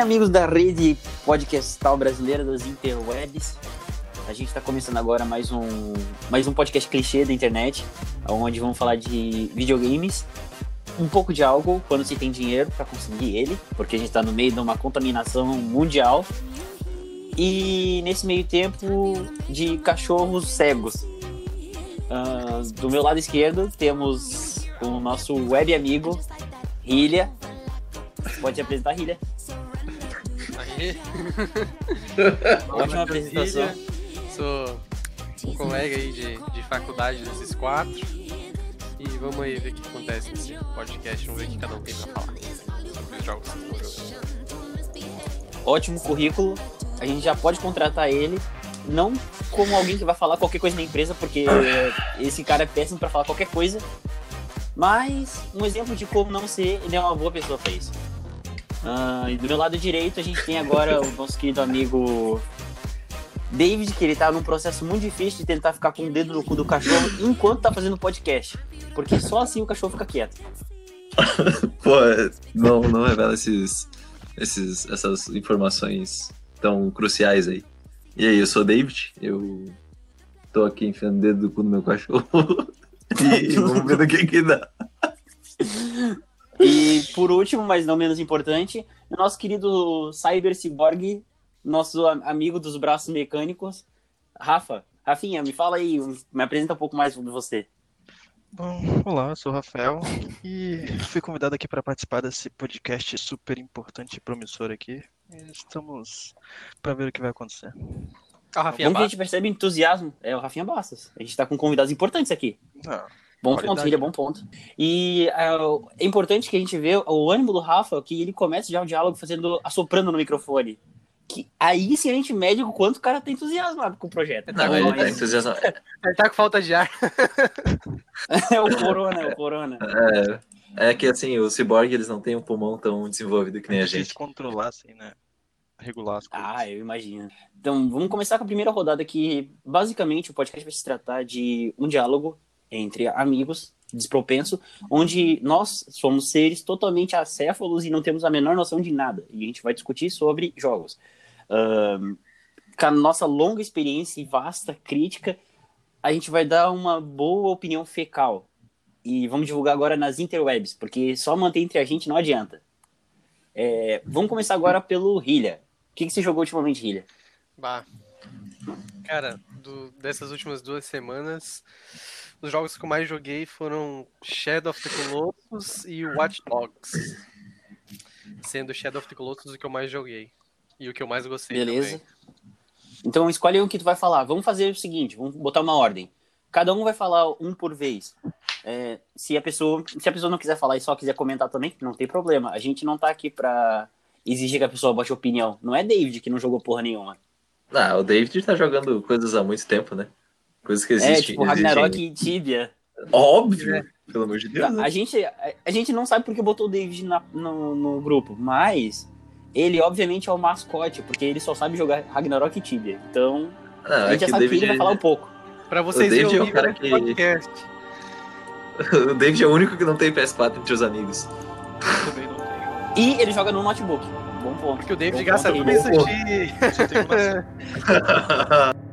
Amigos da rede podcastal brasileira das interwebs, a gente está começando agora mais um, mais um podcast clichê da internet, onde vamos falar de videogames, um pouco de algo quando se tem dinheiro para conseguir ele, porque a gente está no meio de uma contaminação mundial, e nesse meio tempo de cachorros cegos. Uh, do meu lado esquerdo temos o nosso web amigo, Hilha. Pode apresentar, Hilha. Aí. Ótima apresentação. Sou um colega aí de, de faculdade desses quatro. E vamos aí ver o que acontece nesse podcast. Vamos ver o que cada um tem pra falar sobre os jogos. Ótimo currículo. A gente já pode contratar ele. Não como alguém que vai falar qualquer coisa na empresa, porque esse cara é péssimo para falar qualquer coisa. Mas um exemplo de como não ser, ele é uma boa pessoa pra isso. Ah, e do meu lado direito a gente tem agora o nosso querido amigo David, que ele tá num processo muito difícil de tentar ficar com o dedo no cu do cachorro enquanto tá fazendo podcast. Porque só assim o cachorro fica quieto. Pô, é, não, não revela esses, esses, essas informações tão cruciais aí. E aí, eu sou o David, eu tô aqui enfiando o dedo do cu no meu cachorro. e vamos ver do que que dá. E por último, mas não menos importante, o nosso querido Cyber Cyborg, nosso amigo dos braços mecânicos, Rafa. Rafinha, me fala aí, me apresenta um pouco mais sobre você. Bom, olá, eu sou o Rafael e fui convidado aqui para participar desse podcast super importante e promissor aqui. Estamos para ver o que vai acontecer. Ah, Rafinha, Como que a Bastos. gente percebe entusiasmo? É o Rafinha Bastos. A gente tá com convidados importantes aqui. Não, Bom Qualidade, ponto, filha, né? bom ponto. E é, é importante que a gente vê o ânimo do Rafa, que ele começa já o diálogo fazendo, assoprando no microfone. Que aí sim a gente mede o quanto o cara tá entusiasmado com o projeto. Não, ele tá entusiasmado. Ele tá com falta de ar. é o Corona, é o Corona. É, é que assim, os ciborgue eles não têm um pulmão tão desenvolvido que nem a difícil gente. controlar, assim, né? Regular as coisas. Ah, eu imagino. Então, vamos começar com a primeira rodada que, basicamente, o podcast vai se tratar de um diálogo entre amigos, despropenso, onde nós somos seres totalmente acéfalos e não temos a menor noção de nada. E a gente vai discutir sobre jogos. Com a nossa longa experiência e vasta crítica, a gente vai dar uma boa opinião fecal. E vamos divulgar agora nas interwebs, porque só manter entre a gente não adianta. É, vamos começar agora pelo Hilha. O que, que você jogou ultimamente, Hilha? Bah. Cara, do- dessas últimas duas semanas, os jogos que eu mais joguei foram Shadow of the Colossus e Watch Dogs. Sendo Shadow of the Colossus o que eu mais joguei. E o que eu mais gostei Beleza. também. Então escolhe um que tu vai falar. Vamos fazer o seguinte, vamos botar uma ordem. Cada um vai falar um por vez. É, se a pessoa, se a pessoa não quiser falar e só quiser comentar também, não tem problema. A gente não tá aqui pra exigir que a pessoa bote opinião. Não é David que não jogou porra nenhuma. Ah, o David tá jogando coisas há muito tempo, né? Coisas que é, existem. tipo Ragnarok e Tibia. Óbvio, pelo amor de Deus. né? A gente, a, a gente não sabe porque botou o David na- no, no grupo, mas ele obviamente é o mascote, porque ele só sabe jogar Ragnarok e Tibia. Então, Não, a é gente que já sabe que David, ele vai falar um pouco. Pra vocês O David verem é o um cara que- podcast. o David é o único que não tem PS4 entre os amigos. Eu também não tenho. E ele joga no notebook. Bom ponto. Porque o David Bom gasta tudo isso de...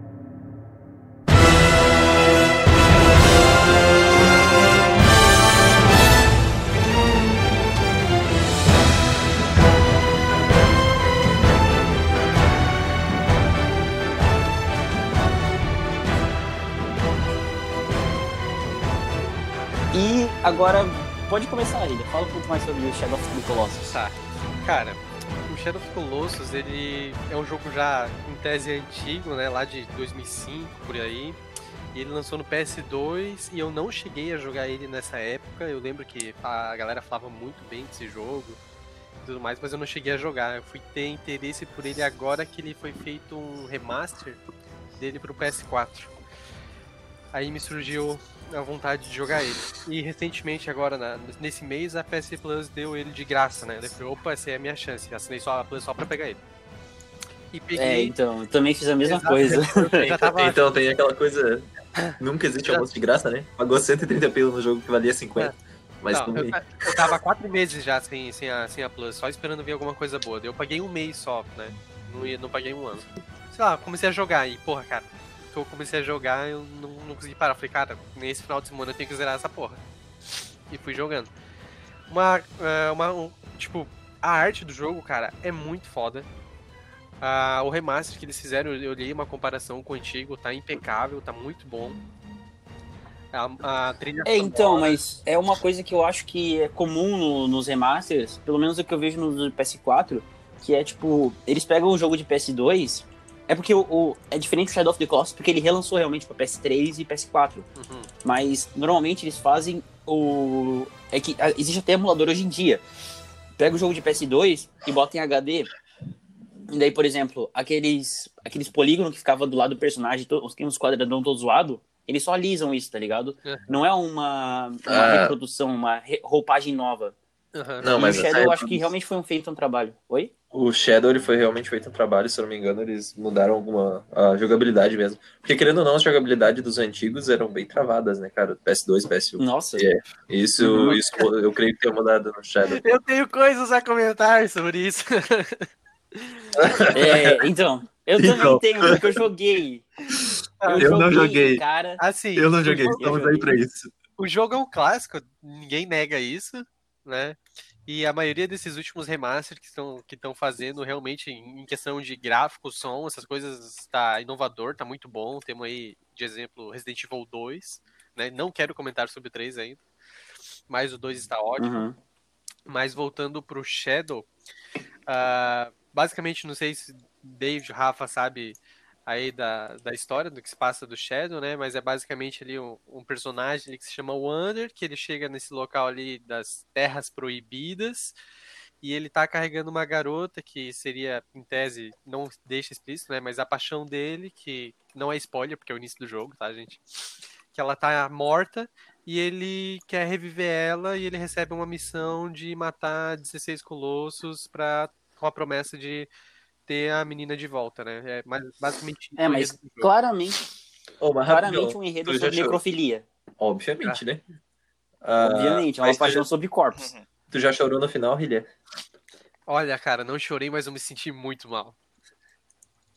agora, pode começar, Ilha. Fala um pouco mais sobre o Shadow of the Colossus. Tá. Cara, o Shadow of the Colossus, ele é um jogo já em tese antigo, né? Lá de 2005, por aí. E ele lançou no PS2 e eu não cheguei a jogar ele nessa época. Eu lembro que a galera falava muito bem desse jogo e tudo mais, mas eu não cheguei a jogar. Eu fui ter interesse por ele agora que ele foi feito um remaster dele pro PS4. Aí me surgiu a vontade de jogar ele. E recentemente, agora, na- nesse mês, a PS Plus deu ele de graça, né? Eu falei, opa, essa é a minha chance. Assinei só a Plus só pra pegar ele. E É, peguei. então, eu também fiz a mesma Exato. coisa. já tava. Então tem aquela coisa. Nunca existe almoço de graça, né? Pagou 130 pila no jogo que valia 50. Mas Não, eu, eu tava há quatro meses já sem, sem, a, sem a Plus, só esperando ver alguma coisa boa. Eu paguei um mês só, né? Não, ia, não paguei um ano. Sei lá, comecei a jogar e, porra, cara, que eu comecei a jogar eu não, não consegui parar. Falei, cara, nesse final de semana eu tenho que zerar essa porra. E fui jogando. Uma. é, uma um- tipo, a arte do jogo, cara, é muito foda. Ah, o remaster que eles fizeram, eu olhei uma comparação com o antigo, tá impecável, tá muito bom. A, a trilha É, então, mas é uma coisa que eu acho que é comum no- nos remasters, pelo menos o que eu vejo no do PS4, que é tipo, eles pegam o jogo de PS2, é porque o, o- é diferente do Shadow of the Colossus, porque ele relançou realmente pra PS3 e PS4, Uhum. mas normalmente eles fazem o... é que ah, existe até emulador hoje em dia, pega o jogo de PS2 e bota em HD, e daí, por exemplo, aqueles, aqueles polígonos que ficava do lado do personagem, to- os, uns quadradão todo zoado, eles só alisam isso, tá ligado? É. Não é uma, uma Ah. reprodução, uma re- roupagem nova. Aham. Não, mas o Shadow eu acho que realmente foi um feito um trabalho. Oi? O Shadow ele foi realmente feito um trabalho, se eu não me engano, eles mudaram alguma a jogabilidade mesmo. Porque querendo ou não, a jogabilidade dos antigos eram bem travadas, né, cara? PS2, PS1. Nossa. É. Isso, Uhum. isso eu creio que tenha mudado no Shadow. Eu tenho coisas a comentar sobre isso. É, então, eu Então. também tenho, porque eu joguei. Eu não joguei. Cara, Assim, Eu não joguei, estamos aí pra isso. O jogo é um clássico, ninguém nega isso, né? E a maioria desses últimos remasters que estão que estão fazendo realmente em questão de gráfico, som, essas coisas está inovador, tá muito bom. Temos aí de exemplo Resident Evil 2, né? Não quero comentar sobre o 3 ainda, mas o 2 está ótimo. uhum. Mas voltando pro Shadow, ah, basicamente, não sei se David, Rafa sabe aí da, da história do que se passa do Shadow, né? Mas é basicamente ali um, um personagem ali que se chama Wander, que ele chega nesse local ali das Terras Proibidas e ele tá carregando uma garota que seria, em tese, não deixa explícito, né? Mas a paixão dele, que não é spoiler, porque é o início do jogo, tá, gente? Que ela tá morta e ele quer reviver ela e ele recebe uma missão de matar 16 colossos pra, com a promessa de ter a menina de volta, né? É mais- basicamente É, mas claramente, mas claramente rapidão, um enredo sobre chorou? necrofilia. Obviamente, né? Ah, Obviamente, é uma tu paixão já- sobre corpos. Tu já chorou no final, Rilha? Olha, cara, não chorei, mas eu me senti muito mal.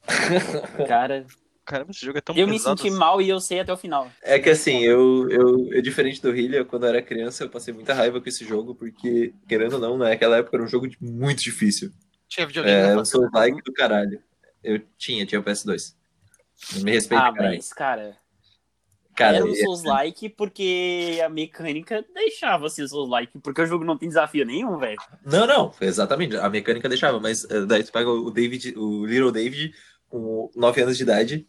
Cara, Caramba, esse jogo é tão eu me pesado senti assim. mal e eu sei até o final. É que assim, eu, eu, eu diferente do Rilha, quando eu era criança, eu passei muita raiva com esse jogo, porque, querendo ou não, naquela época era um jogo muito difícil. Tinha videogame É, um fazer. Souls like do caralho. Eu tinha, tinha o PS2. Me respeita, Ah, caralho. mas, cara, Cara, era um e- Souls-like porque a mecânica deixava ser Souls-like, porque o jogo não tem desafio nenhum, velho. Não, não, exatamente. A mecânica deixava, mas eh, daí tu pega o David, o Little David, com 9 anos de idade,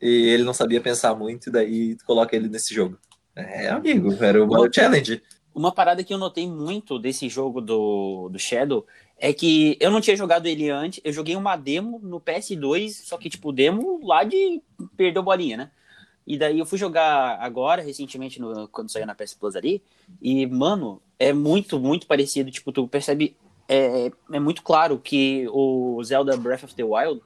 e ele não sabia pensar muito, e daí tu coloca ele nesse jogo. É, amigo, era o Uma- challenge. Uma parada que eu notei muito desse jogo do, do Shadow é que eu não tinha jogado ele antes, eu joguei uma demo no PS2, só que, tipo, demo lá de perdeu bolinha, né? E daí eu fui jogar agora, recentemente, no- quando saiu na PS Plus ali, e, mano, é muito, muito parecido. Tipo, tu percebe, é, é muito claro que o Zelda Breath of the Wild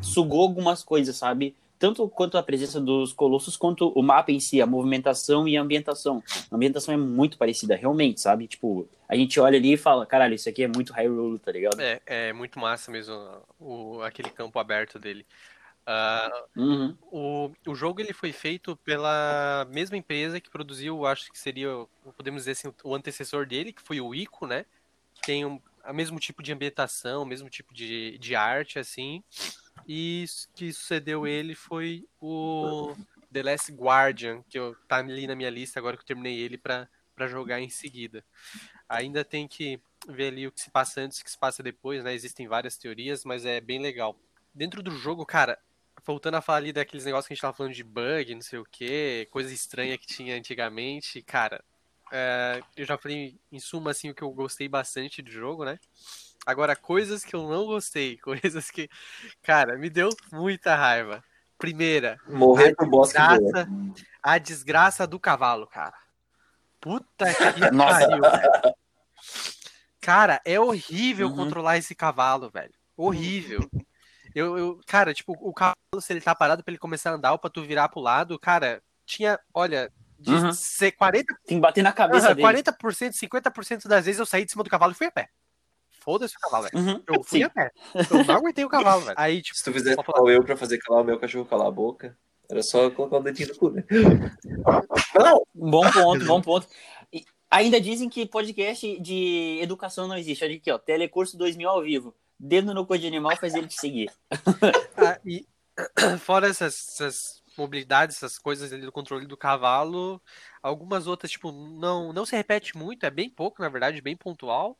sugou algumas coisas, sabe? Tanto quanto a presença dos colossos, quanto o mapa em si, a movimentação e a ambientação. A ambientação é muito parecida, realmente, sabe? Tipo, a gente olha ali e fala, caralho, isso aqui é muito Hyrule, tá ligado? É, é muito massa mesmo o, aquele campo aberto dele. Ah, Uhum. o, o jogo ele foi feito pela mesma empresa que produziu, acho que seria, podemos dizer assim, o antecessor dele, que foi o Ico, né? Que tem um, o mesmo tipo de ambientação, o mesmo tipo de, de arte, assim. E que sucedeu ele foi o The Last Guardian, que eu, tá ali na minha lista agora que eu terminei ele pra jogar em seguida. Ainda tem que ver ali o que se passa antes e o que se passa depois, né? Existem várias teorias, mas é bem legal. Dentro do jogo, cara, voltando a falar ali daqueles negócios que a gente tava falando de bug, não sei o que, coisa estranha que tinha antigamente, cara, é, eu já falei em suma assim o que eu gostei bastante do jogo, né? Agora, coisas que eu não gostei, coisas que, cara, me deu muita raiva. Primeira, Morrer pro boss que voa. desgraça, a desgraça do cavalo, cara. Puta que Nossa. pariu, velho. Cara, é horrível Uhum. controlar esse cavalo, velho. Horrível. Eu, eu, cara, tipo, o cavalo, se ele tá parado pra ele começar a andar ou pra tu virar pro lado, cara, tinha, olha, de Uhum. ser 40, Tem que bater na cabeça dele. 40%, 50% das vezes eu saí de cima do cavalo e fui a pé. Foda-se o cavalo, velho. Uhum, Eu fui sim. a pé. Eu não aguentei o cavalo, velho. Aí, tipo, Se tu fizesse Pode falar. eu pra fazer calar o meu cachorro calar a boca, era só colocar o dedinho no cu, né? Não! Bom ponto, bom ponto. E ainda dizem que podcast de educação não existe. Olha aqui, ó. Telecurso 2000 ao vivo. Dedo no cu de animal faz ele te seguir. ah, e fora essas, essas mobilidades, essas coisas ali do controle do cavalo, algumas outras, tipo, não, não se repete muito, é bem pouco, na verdade, bem pontual.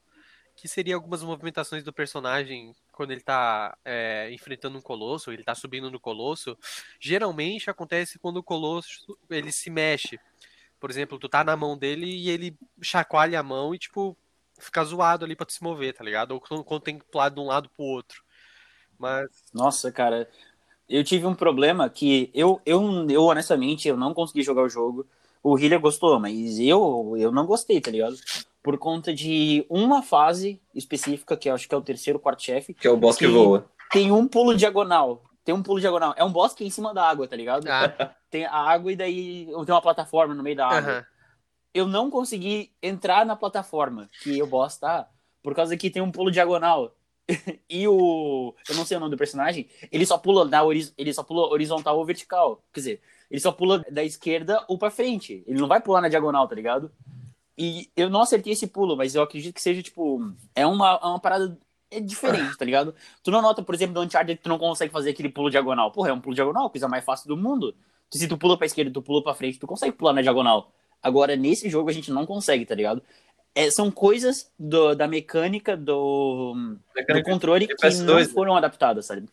Que seria algumas movimentações do personagem quando ele tá é, enfrentando um colosso, ele tá subindo no colosso. Geralmente acontece quando o colosso ele se mexe. Por exemplo, tu tá na mão dele e ele chacoalha a mão e, tipo, fica zoado ali pra tu se mover, tá ligado? Ou pular de um lado pro outro. Mas. Nossa, cara. Eu tive um problema que eu, eu, eu honestamente, eu não consegui jogar o jogo. O Hillier gostou, mas eu, eu não gostei, tá ligado? Por conta de uma fase específica, que eu acho que é o terceiro, quarto chefe, Que é o boss que Sim. voa. tem um pulo diagonal. Tem um pulo diagonal. É um boss que é em cima da água, tá ligado? Ah, Tem a água e daí tem uma plataforma no meio da água. eu não consegui entrar na plataforma que o boss tá, por causa que tem um pulo diagonal. e o. Eu não sei o nome do personagem, ele só pula na horiz- ele só pula horizontal ou vertical. Quer dizer, ele só pula da esquerda ou pra frente. Ele não vai pular na diagonal, tá ligado? E eu não acertei esse pulo, mas eu acredito que seja, tipo, é uma, é uma parada é diferente, tá ligado? Tu não nota, por exemplo, no Uncharted que tu não consegue fazer aquele pulo diagonal. Porra, é um pulo diagonal, coisa mais fácil do mundo. Se tu pula pra esquerda tu pula pra frente, tu consegue pular na diagonal. Agora, nesse jogo, a gente não consegue, tá ligado? É, são coisas do- da mecânica do, do Mecânica controle de que PS2, não né? foram adaptadas, sabe?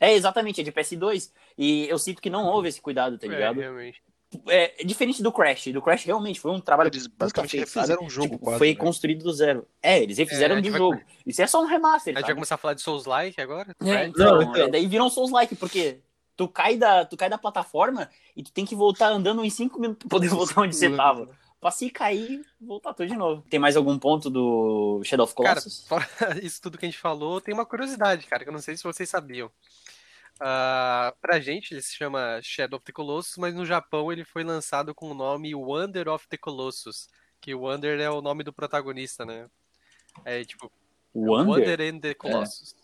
É, exatamente, é de PS2. E eu sinto que não houve esse cuidado, tá É, ligado? realmente. É, é diferente do Crash. Do Crash realmente foi um trabalho Eles basicamente feito, sabe? refizeram um jogo Tipo, quase, foi né? construído do zero. É, eles refizeram É, do vai- jogo. Isso é só um remaster, A gente vai começar a falar de Souls-like agora? É, então, Não, então. é, daí viram Souls-like, porque tu cai, da, tu cai da plataforma e tu tem que voltar andando em 5 minutos pra poder voltar onde você tava. Pra se cair, voltar tudo de novo. Tem mais algum ponto do Shadow of Cara, Colossus? fora isso tudo que a gente falou, tem uma curiosidade, cara, que eu não sei se vocês sabiam. Ah, pra gente, ele se chama Shadow of the Colossus, mas no Japão ele foi lançado com o nome Wonder of the Colossus, que o Wonder é o nome do protagonista, né? É tipo, Wonder? and the Colossus.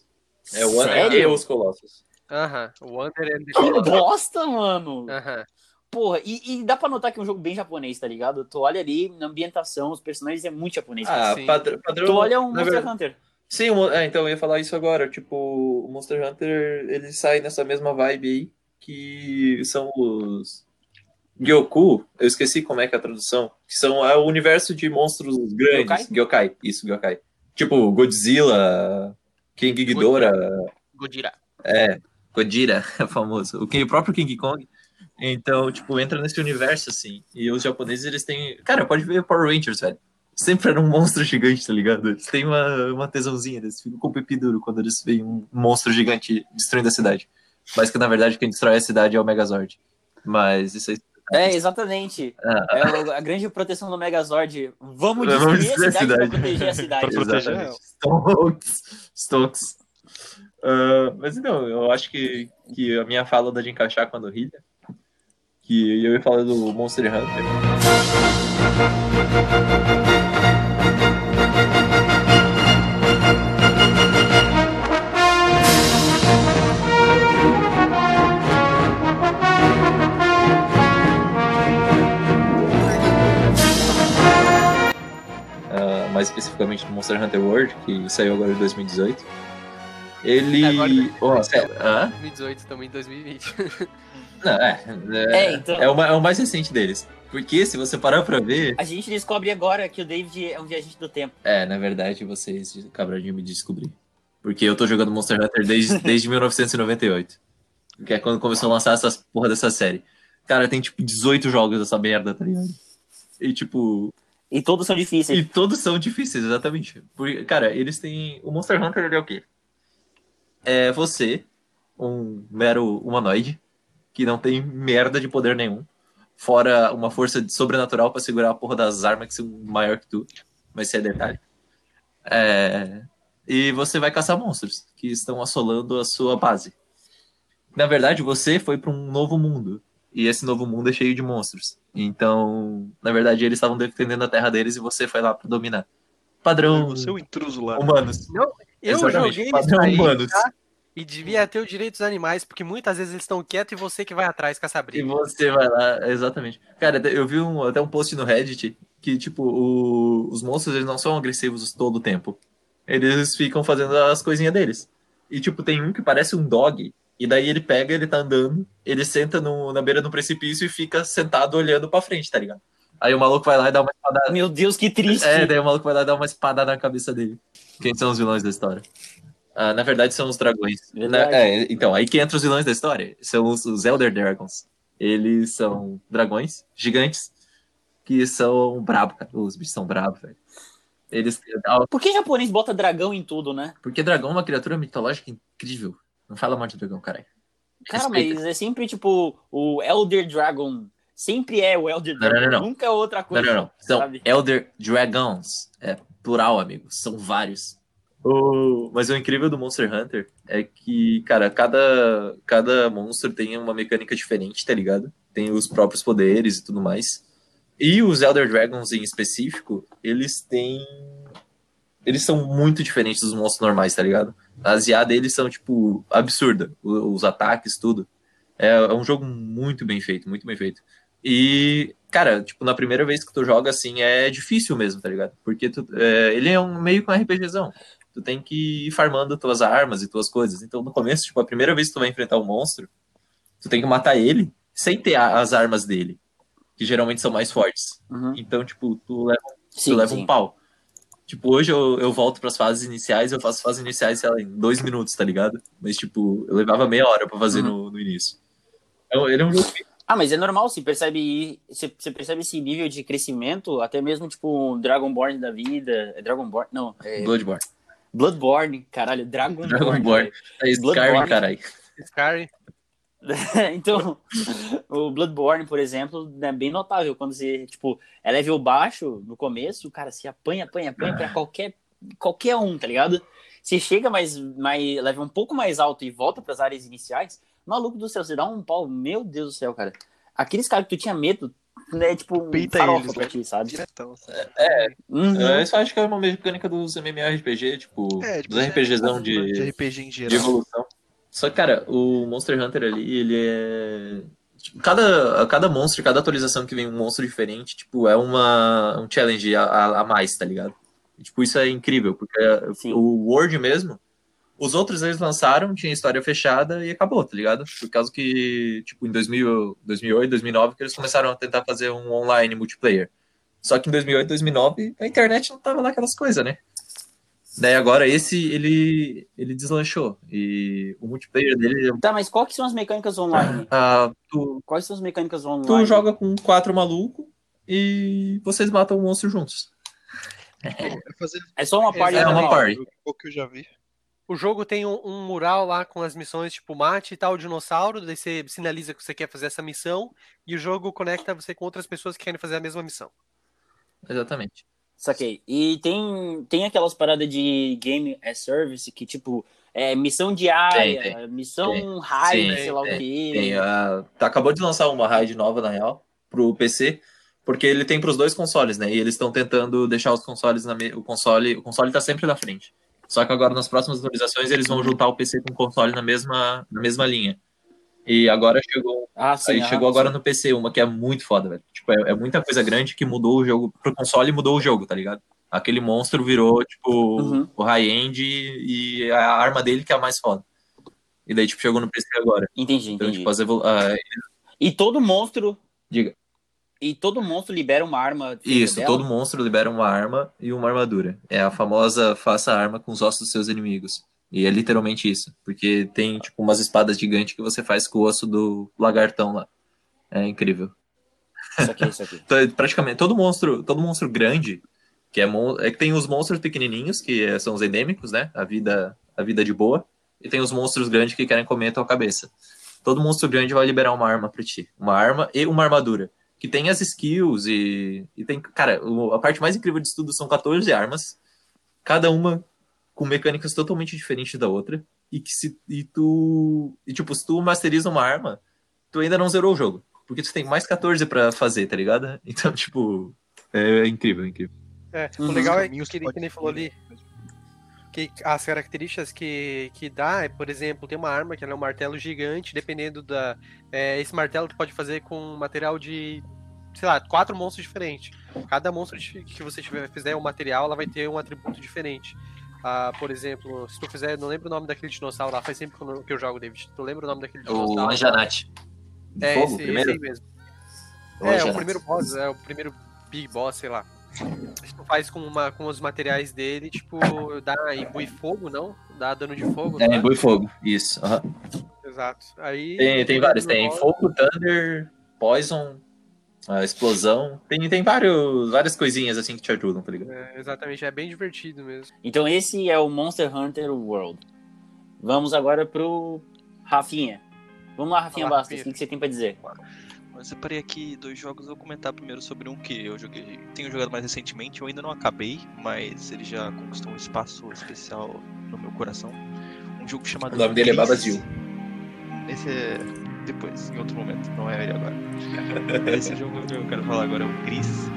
É o Wonder e Sério? os Colossos. Aham, Wonder and the Que Colossus. bosta, mano! Aham. Porra, e, e dá pra notar que é um jogo bem japonês, tá ligado? Tu olha ali na ambientação, os personagens é muito japonês. Ah, padr- padrão. tu olha um Monster verdade- Hunter. Sim, é, então eu ia falar isso agora. Tipo, o Monster Hunter, ele sai nessa mesma vibe aí, que são os Gyoku, eu esqueci como é que é a tradução, que são é o universo de monstros grandes. Gyokai, isso, Gyokai. Tipo, Godzilla, King Ghidorah, Godira. é, Godira, é famoso. O, King- o próprio King Kong. Então, tipo, entra nesse universo, assim. E os japoneses, eles têm... Cara, pode ver Power Rangers, velho. Sempre era um monstro gigante, tá ligado? Eles têm uma, uma tesãozinha, eles ficam com o pepe duro quando eles veem um monstro gigante destruindo a cidade. Mas que, na verdade, quem destrói a cidade é o Megazord. Mas isso aí... É, exatamente. Ah, É a grande proteção do Megazord. Vamos Vamos destruir a destruir a cidade, pra cidade. proteger a cidade. Pra proteger. Stonks. Stonks. Ah, mas então, eu acho que, que a minha fala dá de encaixar com a do Hilda. Que eu ia falar do Monster Hunter. Monster Hunter World, que saiu agora em 2018. Ele. Agora, Ó, sério, hã? 2018, estamos em 2020. Não, é, é, É, então. é, o, é o mais recente deles. Porque se você parar pra ver. A gente descobre agora que o David é um viajante do tempo. É, na verdade, vocês acabaram de me descobrir. Porque eu tô jogando Monster Hunter desde, desde 1998. Que é quando começou a lançar essas porra dessa série. Cara, tem tipo 18 jogos dessa merda, tá ligado? E tipo. E todos são difíceis. E todos são difíceis, exatamente. Porque, cara, eles têm. O Monster Hunter ele é o quê? É você, um mero humanoide, que não tem merda de poder nenhum. Fora uma força sobrenatural pra segurar a porra das armas que são maior que tu. Mas isso é detalhe. É, E você vai caçar monstros que estão assolando a sua base. Na verdade, você foi pra um novo mundo. E esse novo mundo é cheio de monstros. Então, na verdade, eles estavam defendendo a terra deles e você foi lá pra dominar. Padrão Você é o intruso lá. humanos. Eu Exatamente, joguei padrão isso aí, humanos. tá? E devia ter o direito dos animais, porque muitas vezes eles estão quietos e você que vai atrás com essa E briga. você vai lá, exatamente. Cara, eu vi um, até um post no Reddit que, tipo, o- os monstros eles não são agressivos todo o tempo. Eles ficam fazendo as coisinhas deles. E, tipo, tem um que parece um dog, e daí ele pega, ele tá andando, ele senta no- na beira do precipício e fica sentado olhando pra frente, tá ligado? Aí o maluco vai lá e dá uma espadada. Meu Deus, que triste. É, daí o maluco vai lá e dá uma espadada na cabeça dele. Quem são os vilões da história? Ah, na verdade, são os dragões. Na- é, então, aí que entram os vilões da história. São os, os Elder Dragons. Eles são dragões gigantes que são brabos, cara. Os bichos são bravos, velho. Eles. Por que japonês bota dragão em tudo, né? Porque dragão é uma criatura mitológica incrível. Não fala mal de dragão, caralho. Cara, mas é sempre tipo o Elder Dragon. Sempre é o Elder Não, não, Dragon. não, não. Nunca é outra Não, coisa. não, não. São sabe? Elder Dragons. É plural, amigo. São vários. O... Mas o incrível do Monster Hunter é que, cara, cada, cada monstro tem uma mecânica diferente, tá ligado? Tem os próprios poderes e tudo mais. E os Elder Dragons em específico, eles têm. Eles são muito diferentes dos monstros normais, tá ligado? As IA deles são, tipo, absurda. Os ataques, tudo. É, é um jogo muito bem feito, muito bem feito. E, cara, tipo, na primeira vez que tu joga assim, é difícil mesmo, tá ligado? Porque tu, é, ele é um meio que um RPGzão. Tu tem que ir farmando tuas armas e tuas coisas. Então, no começo, tipo, a primeira vez que tu vai enfrentar um monstro, tu tem que matar ele sem ter as armas dele, que geralmente são mais fortes. Uhum. Então, tipo, tu leva, Sim, tu leva sim. um pau. Tipo, hoje eu, eu volto pras fases iniciais, eu faço fases iniciais, sei lá, em dois minutos, tá ligado? Mas, tipo, eu levava meia hora pra fazer no, no início. Então, ele é um jogo Ah, mas é normal, você percebe, você, você percebe esse nível de crescimento, até mesmo tipo Dragonborn da vida. É Dragonborn? Não, é Bloodborne. Bloodborne, caralho, Dragonborn. Dragonborn. É. Skyrim, caralho. Skyrim. então, o Bloodborne, por exemplo, é bem notável quando você, tipo, é level baixo no começo, cara, se apanha, apanha, apanha pra qualquer, qualquer um, tá ligado? Você chega mais, mais, level um pouco mais alto e volta pras áreas iniciais, maluco do céu, você dá um pau, meu Deus do céu, cara. Aqueles caras que tu tinha medo, né, tipo, um farofa eles, pra né? ti, sabe? Diretão. sabe? Uhum. É, Isso eu acho que é uma mecânica dos MMORPG, tipo, É, tipo, dos RPGzão de... de, RPG em de geral. evolução. Só que, cara, o Monster Hunter ali, ele é. tipo, cada, cada monstro, cada atualização que vem um monstro diferente, tipo, é uma, um challenge a, a, a mais, tá ligado? E, tipo, isso é incrível, porque Sim. o World mesmo, os outros eles lançaram, tinha história fechada e acabou, tá ligado? Por causa que, tipo, em 2000, 2008, 2009, que eles começaram a tentar fazer um online multiplayer. Só que em 2008, 2009, a internet não tava lá aquelas coisas, né? Daí agora esse, ele, ele deslanchou. E o multiplayer dele... Tá, mas quais são as mecânicas online? ah, tu, Quais são as mecânicas online? tu joga com quatro malucos e vocês matam o monstro juntos. É fazer É só uma parte É uma normal. party. o que eu já vi. O jogo tem um, um mural lá com as missões, tipo, mate e tal, dinossauro, daí você sinaliza que você quer fazer essa missão, e o jogo conecta você com outras pessoas que querem fazer a mesma missão. Exatamente. Saquei. E tem, tem aquelas paradas de game as service que, tipo, é missão diária, Tem, missão Tem. raid, sei lá tem, o quê. Tem, ah, tá, acabou de lançar uma raid nova, na real, pro PC, porque ele tem pros dois consoles, né? E eles estão tentando deixar os consoles na me... o console, o console tá sempre na frente. Só que agora nas próximas atualizações eles vão juntar o PC com o console na mesma, na mesma linha. E agora chegou, Ah, sim. aí ah, chegou agora sim. no PC uma que é muito foda, velho. Tipo, é, é muita coisa grande que mudou o jogo pro console e mudou o jogo, tá ligado? Aquele monstro virou, tipo, Uhum. o high-end e e a arma dele que é a mais foda. E daí, tipo, chegou no PC agora. Entendi, Então, entendi. tipo, as evolu- ah, E todo monstro. Diga. E todo monstro libera uma arma. Isso, dela? todo monstro libera uma arma e uma armadura. É a famosa faça arma com os ossos dos seus inimigos. E é literalmente isso. Porque tem, tipo, umas espadas gigantes que você faz com o osso do lagartão lá. É incrível. Isso aqui. Então, é praticamente, todo monstro, todo monstro grande, que é, mon- é que tem os monstros pequenininhos, que é- são os endêmicos, né? A vida, a vida de boa. E tem os monstros grandes que querem comer a tua cabeça. Todo monstro grande vai liberar uma arma pra ti. Uma arma e uma armadura. Que tem as skills e, e tem. Cara, a parte mais incrível disso tudo são 14 armas. Cada uma com mecânicas totalmente diferentes da outra. E que se. E tu. E tipo, se tu masteriza uma arma, tu ainda não zerou o jogo. Porque tu tem mais 14 pra fazer, tá ligado? Então, tipo, é, incrível, é incrível. É, Uhum. o legal é que, que, nem falou ali, que as características que, que dá é, por exemplo, tem uma arma que ela é um martelo gigante, dependendo da. é, esse martelo tu pode fazer com material de, sei lá, quatro monstros diferentes. Cada monstro que você tiver, fizer um material, ela vai ter um atributo diferente. Ah, por exemplo, se tu fizer, não lembro o nome daquele dinossauro lá, faz sempre que eu- jogo, David. Tu lembra o nome daquele O dinossauro? É, Fogo, esse, esse primeiro? aí mesmo. O É, o primeiro boss, é o primeiro Big Boss, sei lá. Tu faz com, uma, com os materiais dele, tipo, dá imbui fogo, não? Dá dano de fogo, É? Boi Fogo, isso. aham. Exato. Aí, Tem, tem vários, tem boss- Fogo, Thunder, Poison, a Explosão. Tem, tem vários, várias coisinhas assim que te ajudam, tá ligado? É, exatamente, é bem divertido mesmo. Então esse é o Monster Hunter World. Vamos agora pro Rafinha. Vamos lá, Rafinha Bastos, o que que você tem pra dizer? Eu separei aqui dois jogos, eu vou comentar primeiro sobre um que eu joguei, tenho jogado mais recentemente, eu ainda não acabei, mas ele já conquistou um espaço especial no meu coração. Um jogo chamado O nome dele é. Babazil. Esse é depois, em outro momento, não é ele agora. Esse jogo que eu quero falar agora é o Gris.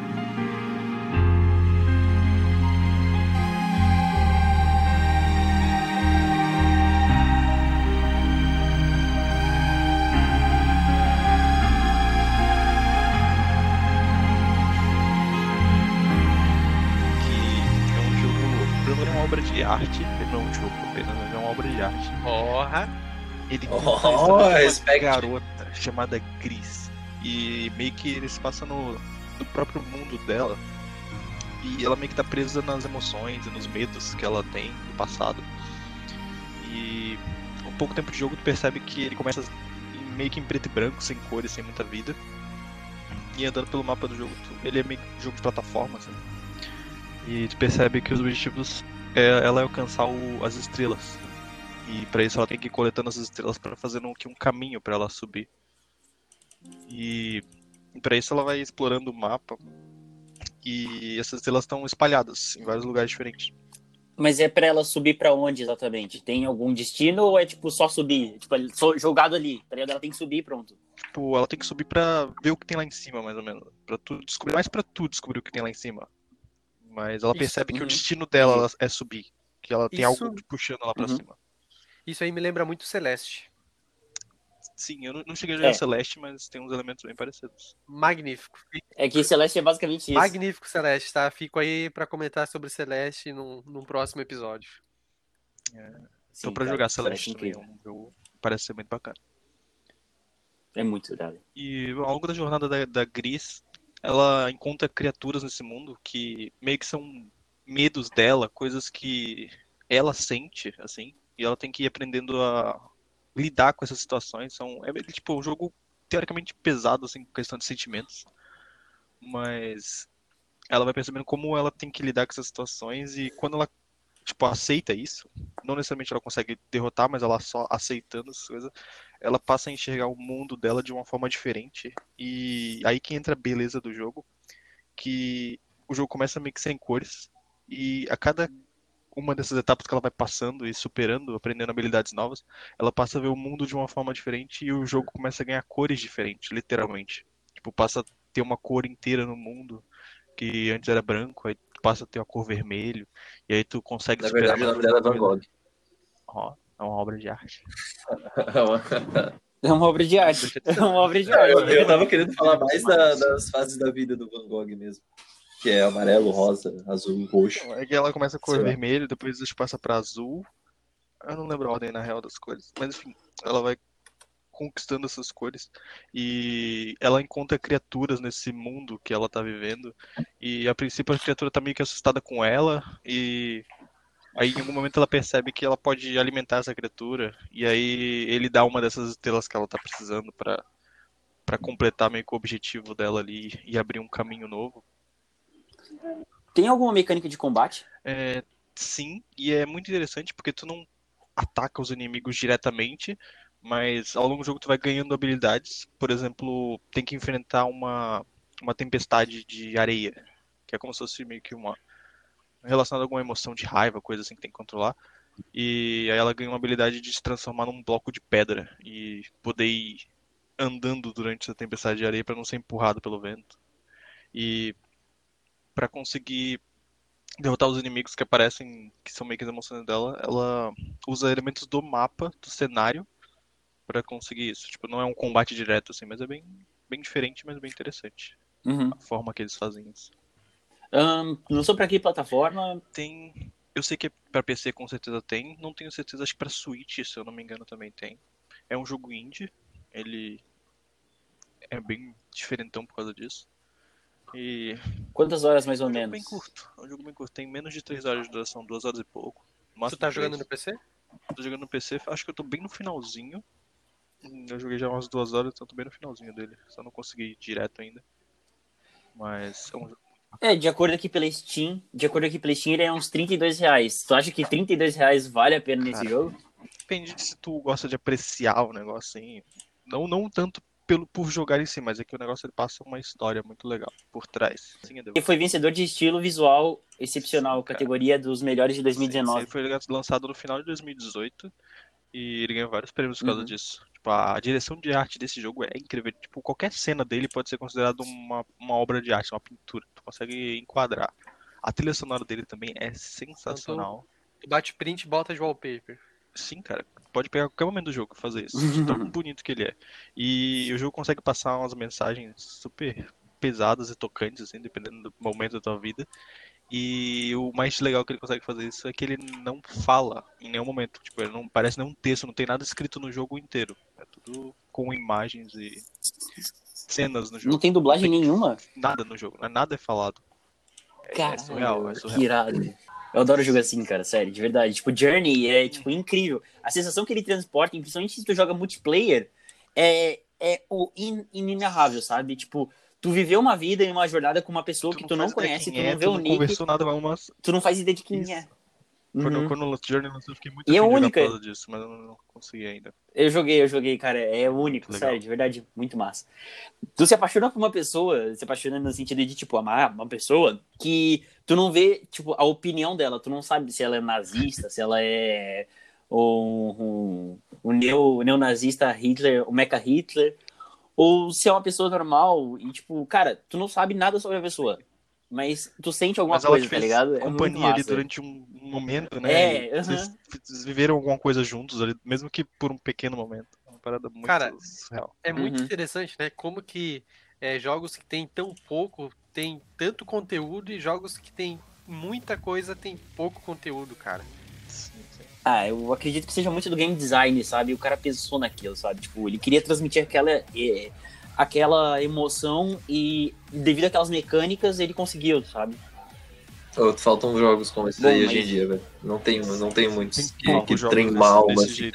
Ele Oh, uma garota chamada Gris. E meio que ele se passa no, no próprio mundo dela. E ela meio que tá presa nas emoções e nos medos que ela tem do passado. E um pouco tempo de jogo tu percebe que ele começa meio que em preto e branco, sem cores, sem muita vida. E andando pelo mapa do jogo, tu- ele é meio que jogo de plataforma, assim. E tu percebe que os objetivos é ela é alcançar o- as estrelas. E pra isso ela tem que ir coletando as estrelas pra fazer um, um caminho pra ela subir. E pra isso ela vai explorando o mapa. E essas estrelas estão espalhadas em vários lugares diferentes. Mas é pra ela subir pra onde exatamente? Tem algum destino ou é tipo só subir? Tipo, só jogado ali, tá ligado? Ela tem que subir e pronto. Tipo, ela tem que subir pra ver o que tem lá em cima, mais ou menos. Pra tu descobrir, mais pra tu descobrir o que tem lá em cima. Mas ela Isso, percebe que uhum. o destino dela ela- é subir. Que ela tem Isso- algo puxando lá pra Uhum. cima. Isso aí me lembra muito Celeste. Sim, eu não- não cheguei a jogar É. Celeste, mas tem uns elementos bem parecidos. Magnífico. É que Celeste é basicamente isso. Magnífico Celeste, tá? Fico aí pra comentar sobre Celeste num, num próximo episódio. Sim, Tô pra cara, jogar Celeste é também. incrível. É um jogo parece ser muito bacana. É muito irado. E ao longo da jornada da, da Gris, ela encontra criaturas nesse mundo que meio que são medos dela, coisas que ela sente, assim, e ela tem que ir aprendendo a lidar com essas situações. São, é tipo um jogo teoricamente pesado, assim, com questão de sentimentos, mas ela vai percebendo como ela tem que lidar com essas situações e quando ela tipo aceita isso, não necessariamente ela consegue derrotar, mas ela só aceitando as coisas, ela passa a enxergar o mundo dela de uma forma diferente. E aí que entra a beleza do jogo, que o jogo começa meio que sem cores e a cada uma dessas etapas que ela vai passando e superando, aprendendo habilidades novas, ela passa a ver o mundo de uma forma diferente e o jogo começa a ganhar cores diferentes, literalmente. Tipo, passa a ter uma cor inteira no mundo que antes era branco, aí passa a ter uma cor vermelho, e aí tu consegue Na superar verdade, o nome dela é Van. Gogh. Ó, é uma obra de arte. É uma obra de arte. É uma obra de arte. eu, eu tava querendo falar mais da- das fases da vida do Van Gogh mesmo. Que é amarelo, rosa, azul, roxo. É que ela começa a cor vermelho, depois passa pra azul. Eu não lembro a ordem na real das cores. Mas enfim, ela vai conquistando essas cores. E ela encontra criaturas nesse mundo que ela tá vivendo. E a princípio a criatura tá meio que assustada com ela. E aí em algum momento ela percebe que ela pode alimentar essa criatura. E aí ele dá uma dessas estrelas que ela tá precisando pra, pra completar meio que o objetivo dela ali e abrir um caminho novo. Tem alguma mecânica de combate? É, sim, e é muito interessante porque tu não ataca os inimigos diretamente, mas ao longo do jogo tu vai ganhando habilidades. Por exemplo, tem que enfrentar uma, uma tempestade de areia, que é como se fosse meio que uma relacionada a alguma emoção de raiva, coisa assim que tem que controlar. E aí ela ganha uma habilidade de se transformar num bloco de pedra e poder ir andando durante essa tempestade de areia para não ser empurrado pelo vento. E para conseguir derrotar os inimigos que aparecem, que são meio que as emoções dela, ela usa elementos do mapa, do cenário, para conseguir isso. Tipo, não é um combate direto assim, mas é bem, bem diferente, mas bem interessante. Uhum. A forma que eles fazem isso. Ahn, não sou pra que plataforma. Tem. Eu sei que pra PC com certeza tem. Não tenho certeza, acho que pra Switch, se eu não me engano, também tem. É um jogo indie. Ele é bem diferentão por causa disso. E Quantas horas mais é ou um jogo menos? bem curto. É um jogo bem curto. Tem menos de 3 horas de duração, 2 horas e pouco. Máximo tá jogando no PC? Tô jogando no PC, acho que eu tô bem no finalzinho. Hum, Eu joguei já umas duas horas, então tô bem no finalzinho dele. Só não consegui ir direto ainda. Mas é um jogo. É, de acordo aqui pela Steam, de acordo aqui pela Steam, ele é uns 32 reais. Tu acha que 32 reais vale a pena nesse Cara, jogo? Depende de se tu gosta de apreciar o negócio assim. Não, não tanto pelo, por jogar em si, mas é que o negócio ele passa uma história muito legal por trás. Sim, é Ele foi vencedor de estilo visual excepcional, Sim, categoria dos melhores de 2019. Ele foi lançado no final de 2018 e ele ganhou vários prêmios por causa Uhum. disso. Tipo, a direção de arte desse jogo é incrível. Tipo, qualquer cena dele pode ser considerada uma, uma obra de arte, uma pintura. Tu consegue enquadrar. A trilha sonora dele também é sensacional. Tu bate print e bota de wallpaper. Sim, cara. Pode pegar qualquer momento do jogo e fazer isso. de tão bonito que ele é. E o jogo consegue passar umas mensagens super pesadas e tocantes, assim, dependendo do momento da tua vida. E o mais legal que ele consegue fazer isso é que ele não fala em nenhum momento. Tipo, ele não parece nenhum texto, não tem nada escrito no jogo inteiro. É tudo com imagens e cenas no jogo. Não tem dublagem nenhuma? Nada no jogo, né? nada é falado. É, é surreal, é Caralho, surreal. que irado. Eu adoro jogo assim, cara, sério, de verdade. Tipo, Journey é, tipo, incrível. A sensação que ele transporta, principalmente se tu joga multiplayer, é, é o in, inenarrável, sabe? Tipo, tu viveu uma vida e uma jornada com uma pessoa que tu não conhece, tu não é, vê tu o não nick, nada, mas tu não faz ideia de quem Isso. é. Quando, Uhum. quando o Journey lançou eu fiquei muito E é única. por causa disso, mas eu não consegui ainda. Eu joguei, eu joguei, cara. É único, Legal. sério, de verdade, muito massa. Tu se apaixona por uma pessoa, se apaixona no sentido de, tipo, amar uma pessoa que tu não vê, tipo, a opinião dela, tu não sabe se ela é nazista, se ela é um, um, um neo, neonazista Hitler, o Mecha Hitler, ou se é uma pessoa normal e, tipo, cara, tu não sabe nada sobre a pessoa, mas tu sente alguma Mas ela coisa, te tá ligado? É companhia ali massa. durante um momento, né? É, E Vocês vocês viveram alguma coisa juntos ali, mesmo que por um pequeno momento. É uma parada muito Cara, real. É muito Uhum. interessante, né? Como que é, jogos que tem tão pouco tem tanto conteúdo e jogos que tem muita coisa tem pouco conteúdo, cara. Ah, eu acredito que seja muito do game design, sabe? O cara pensou naquilo, sabe? Tipo, ele queria transmitir aquela, eh, aquela emoção e devido àquelas mecânicas ele conseguiu, sabe? Ô, Faltam jogos como esses Bom, aí mas- hoje em dia, velho. Não tem, não tem muitos Tem que, que trem mal, assim?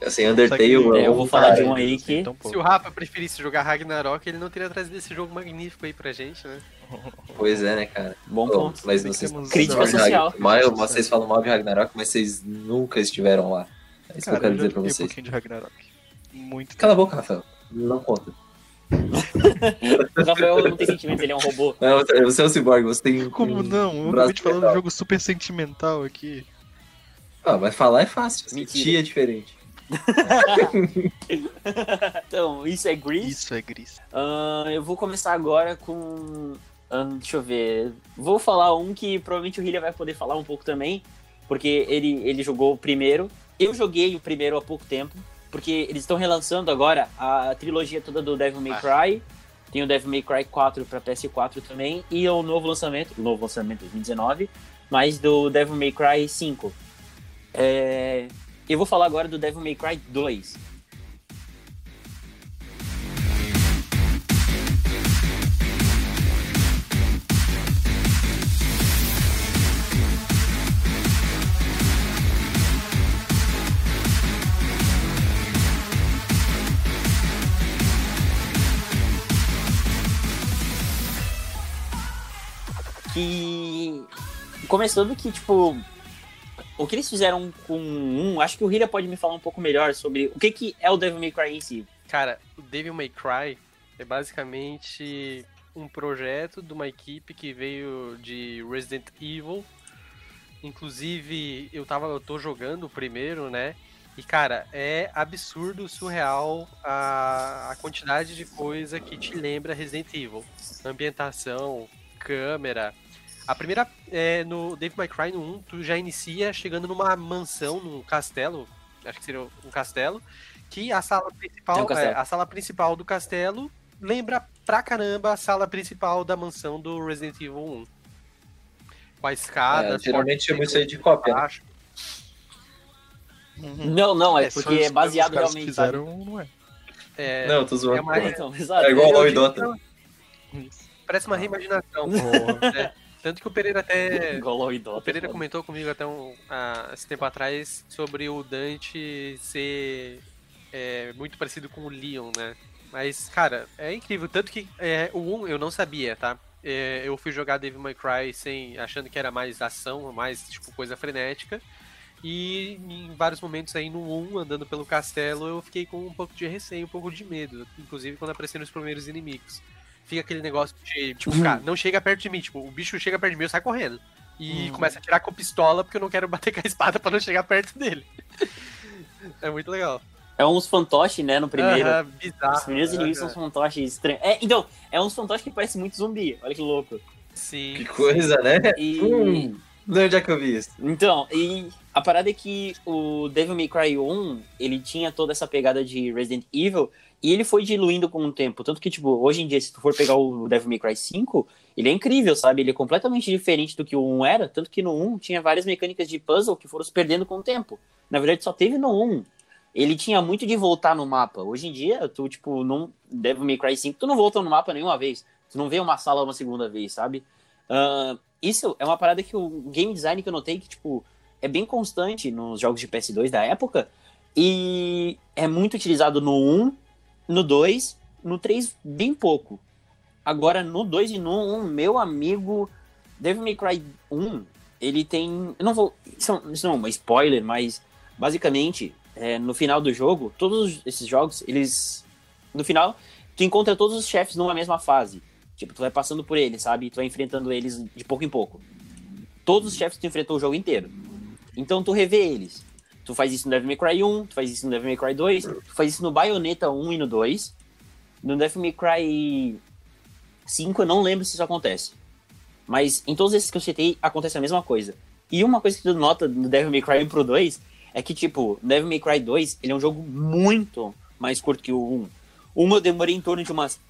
Assim, Undertale Consegue- É, eu vou um falar de um aí que. Se o Rafa preferisse jogar Ragnarok, ele não teria trazido esse jogo magnífico aí pra gente, né? Pois é, né, cara? Bom Ô, ponto. mas vocês, Crítica social. Mal- vocês falam mal de Ragnarok, mas vocês nunca estiveram lá. É isso cara, que eu quero já dizer pra joguei um vocês. pouquinho de Ragnarok. Muito Cala a boca, Rafael. Não conta. O Rafael não tem sentimentos, ele é um robô. Não, você é um cyborg, você tem. Como um não? Eu acabei de falar um jogo super sentimental aqui. Ah, mas falar é fácil. Mentira. Sentir é diferente. Então, isso é Grease. Isso é gris. Ah, eu vou começar agora com. ah, deixa eu ver. Vou falar um que provavelmente o Hillia vai poder falar um pouco também, porque ele, ele jogou o primeiro. Eu joguei o primeiro há pouco tempo, porque eles estão relançando agora a trilogia toda do Devil May Cry. Tem o Devil May Cry 4 para PS4 também, e o novo lançamento, o novo lançamento 2019, mas do Devil May Cry 5. É, eu vou falar agora do Devil May Cry 2. Que começando que tipo o que eles fizeram com um, acho que o Hira pode me falar um pouco melhor sobre o que que é o Devil May Cry em si. Cara, o Devil May Cry é basicamente um projeto de uma equipe que veio de Resident Evil. Inclusive, eu tava, eu tô jogando o primeiro, né? E, cara, é absurdo, surreal a, a quantidade de coisa que te lembra Resident Evil. Ambientação, câmera. A primeira, é, no Dave My Cry no 1, tu já inicia chegando numa mansão, num castelo, acho que seria um castelo, que a sala principal, É um é, a sala principal do castelo lembra pra caramba a sala principal da mansão do Resident Evil 1. Com a escada. É, geralmente chama isso aí de cópia, né? Baixo. Não, não, é, É, porque é baseado realmente, fizeram, não é. É, Não, eu tô zoando. É uma- Então. É igual ao digo Dota. que Parece uma reimaginação. Porra. Tanto que o Pereira até. O. Pereira comentou comigo até um, ah, esse tempo atrás sobre o Dante ser é, muito parecido com o Leon, né? Mas, cara, é incrível. Tanto que é, o 1 eu não sabia, tá? É, eu fui jogar Devil May Cry sem, achando que era mais ação, mais tipo coisa frenética. E em vários momentos aí no 1, andando pelo castelo, eu fiquei com um pouco de receio, um pouco de medo. Inclusive quando apareceram os primeiros inimigos. Fica aquele negócio de, tipo, cara, não chega perto de mim. Tipo, o bicho chega perto de mim, eu saio correndo. E começa a tirar com a pistola porque eu não quero bater com a espada pra não chegar perto dele. é muito legal. É uns fantoches, né, no primeiro. Aham, bizarro. Os primeiros inimigos são uns fantoches estranhos. É, então, é uns fantoches que parecem muito zumbi. Olha que louco. Sim. Que coisa, né? E. Hum. De onde é que eu vi isso? Então, e a parada é que o Devil May Cry 1, ele tinha toda essa pegada de Resident Evil, e ele foi diluindo com o tempo. Tanto que, tipo, hoje em dia, se tu for pegar o Devil May Cry 5, ele é incrível, sabe? Ele é completamente diferente do que o 1 era, tanto que no 1 tinha várias mecânicas de puzzle que foram se perdendo com o tempo. Na verdade, só teve no 1. Ele tinha muito de voltar no mapa. Hoje em dia, tu, tipo, não. Devil May Cry 5, tu não volta no mapa nenhuma vez. Tu não vê uma sala uma segunda vez, sabe? Ah, isso é uma parada que o game design que eu notei que, tipo, é bem constante nos jogos de PS2 da época. E é muito utilizado no 1, no 2, no 3, bem pouco. Agora, no 2 e no 1, meu amigo, Devil May Cry 1, ele tem. Eu não vou. Isso não- isso não é uma spoiler, mas basicamente, é, no final do jogo, todos esses jogos, eles. No final, tu encontra todos os chefes numa mesma fase. Tipo, tu vai passando por eles, sabe? Tu vai enfrentando eles de pouco em pouco. Todos os chefes tu enfrentou o jogo inteiro. Então tu revê eles. Tu faz isso no Devil May Cry 1, tu faz isso no Devil May Cry 2, tu faz isso no Bayonetta 1 e no 2. No Devil May Cry 5 eu não lembro se isso acontece. Mas em todos esses que eu citei, acontece a mesma coisa. E uma coisa que tu nota no Devil May Cry 1 pro 2 é que, tipo, Devil May Cry 2, ele é um jogo muito mais curto que o 1. O 1 eu demorei em torno de umas